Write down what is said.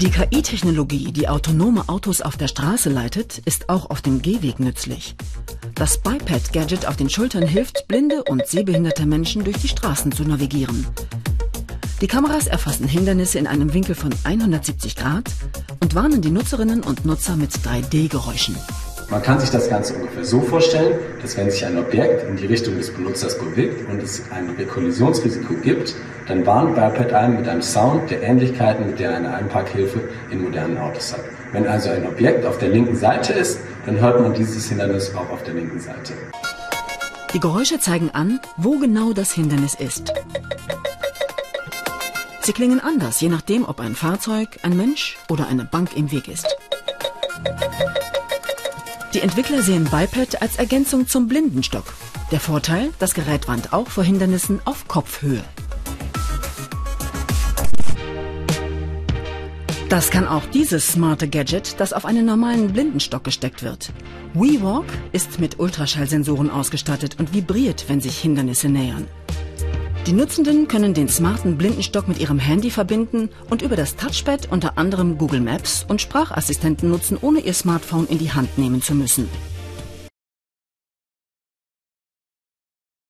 Die KI-Technologie, die autonome Autos auf der Straße leitet, ist auch auf dem Gehweg nützlich. Das Biped-Gadget auf den Schultern hilft, blinde und sehbehinderte Menschen durch die Straßen zu navigieren. Die Kameras erfassen Hindernisse in einem Winkel von 170 Grad und warnen die Nutzerinnen und Nutzer mit 3D-Geräuschen. Man kann sich das Ganze ungefähr so vorstellen, dass wenn sich ein Objekt in die Richtung des Benutzers bewegt und es ein Kollisionsrisiko gibt, dann warnt Biped einem mit einem Sound, der Ähnlichkeiten mit der eine Einparkhilfe in modernen Autos hat. Wenn also ein Objekt auf der linken Seite ist, dann hört man dieses Hindernis auch auf der linken Seite. Die Geräusche zeigen an, wo genau das Hindernis ist. Sie klingen anders, je nachdem, ob ein Fahrzeug, ein Mensch oder eine Bank im Weg ist. Die Entwickler sehen Biped als Ergänzung zum Blindenstock. Der Vorteil, das Gerät warnt auch vor Hindernissen auf Kopfhöhe. Das kann auch dieses smarte Gadget, das auf einen normalen Blindenstock gesteckt wird. WeWalk ist mit Ultraschallsensoren ausgestattet und vibriert, wenn sich Hindernisse nähern. Die Nutzenden können den smarten Blindenstock mit ihrem Handy verbinden und über das Touchpad unter anderem Google Maps und Sprachassistenten nutzen, ohne ihr Smartphone in die Hand nehmen zu müssen.